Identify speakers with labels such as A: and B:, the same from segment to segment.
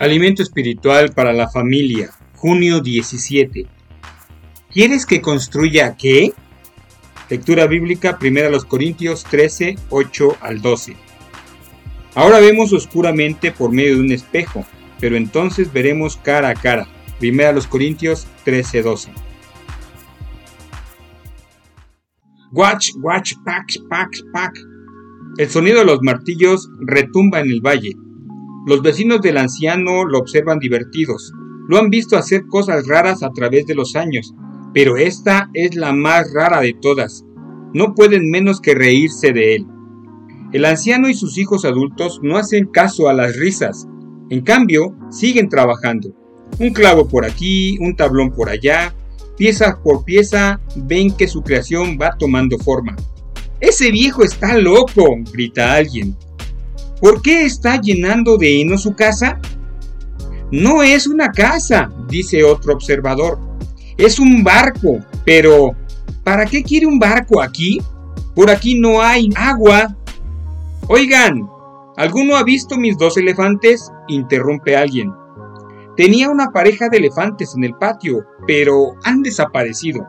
A: Alimento espiritual para la familia, junio 17. ¿Quieres que construya qué? Lectura bíblica, 1 Corintios 13, 8 al 12. Ahora vemos oscuramente por medio de un espejo, pero entonces veremos cara a cara. 1 Corintios 13, 12. Watch, watch, pack, pack, pack. El sonido de los martillos retumba en el valle. Los vecinos del anciano lo observan divertidos. Lo han visto hacer cosas raras a través de los años, pero esta es la más rara de todas. No pueden menos que reírse de él. El anciano y sus hijos adultos no hacen caso a las risas. En cambio, siguen trabajando. Un clavo por aquí, un tablón por allá, pieza por pieza ven que su creación va tomando forma. Ese viejo está loco, grita alguien. ¿Por qué está llenando de heno su casa? No es una casa, dice otro observador. Es un barco, pero ¿para qué quiere un barco aquí? Por aquí no hay agua. Oigan, ¿alguno ha visto mis dos elefantes? interrumpe alguien. Tenía una pareja de elefantes en el patio, pero han desaparecido.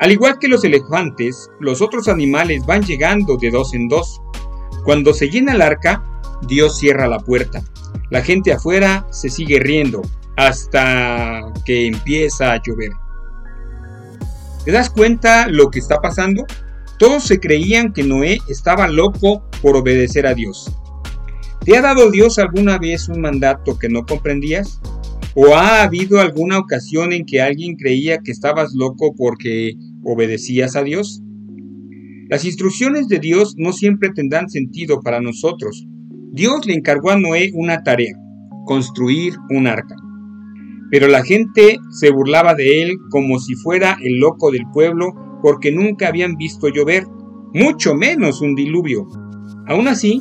A: Al igual que los elefantes, los otros animales van llegando de dos en dos. Cuando se llena el arca, Dios cierra la puerta. La gente afuera se sigue riendo hasta que empieza a llover. ¿Te das cuenta lo que está pasando? Todos se creían que Noé estaba loco por obedecer a Dios. ¿Te ha dado Dios alguna vez un mandato que no comprendías? ¿O ha habido alguna ocasión en que alguien creía que estabas loco porque obedecías a Dios? Las instrucciones de Dios no siempre tendrán sentido para nosotros. Dios le encargó a Noé una tarea, construir un arca. Pero la gente se burlaba de él como si fuera el loco del pueblo porque nunca habían visto llover, mucho menos un diluvio. Aún así,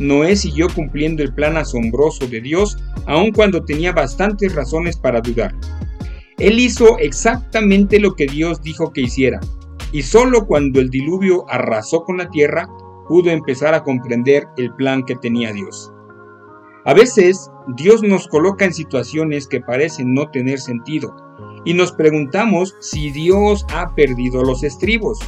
A: Noé siguió cumpliendo el plan asombroso de Dios aun cuando tenía bastantes razones para dudar. Él hizo exactamente lo que Dios dijo que hiciera, y solo cuando el diluvio arrasó con la tierra pudo empezar a comprender el plan que tenía Dios. A veces Dios nos coloca en situaciones que parecen no tener sentido, y nos preguntamos si Dios ha perdido los estribos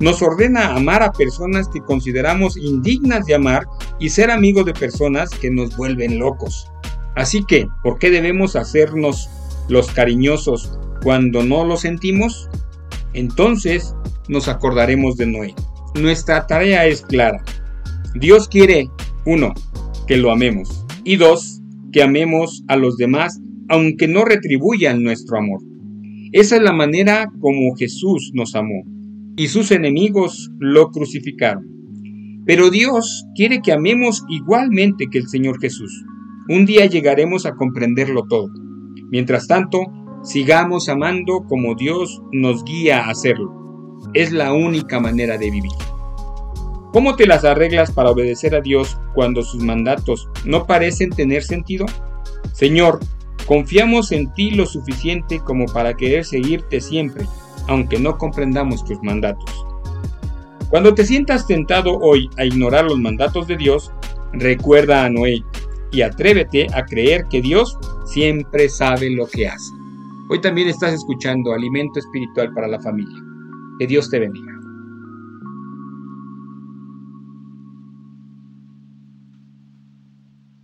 A: nos ordena amar a personas que consideramos indignas de amar y ser amigos de personas que nos vuelven locos. Así que, ¿por qué debemos hacernos los cariñosos cuando no lo sentimos? Entonces nos acordaremos de Noé. Nuestra tarea es clara. Dios quiere, uno, que lo amemos y dos, que amemos a los demás aunque no retribuyan nuestro amor. Esa es la manera como Jesús nos amó y sus enemigos lo crucificaron. Pero Dios quiere que amemos igualmente que el Señor Jesús. Un día llegaremos a comprenderlo todo. Mientras tanto, sigamos amando como Dios nos guía a hacerlo. Es la única manera de vivir. ¿Cómo te las arreglas para obedecer a Dios cuando sus mandatos no parecen tener sentido? Señor, confiamos en ti lo suficiente como para querer seguirte siempre aunque no comprendamos tus mandatos. Cuando te sientas tentado hoy a ignorar los mandatos de Dios, recuerda a Noé y atrévete a creer que Dios siempre sabe lo que hace. Hoy también estás escuchando Alimento Espiritual para la Familia. Que Dios te bendiga.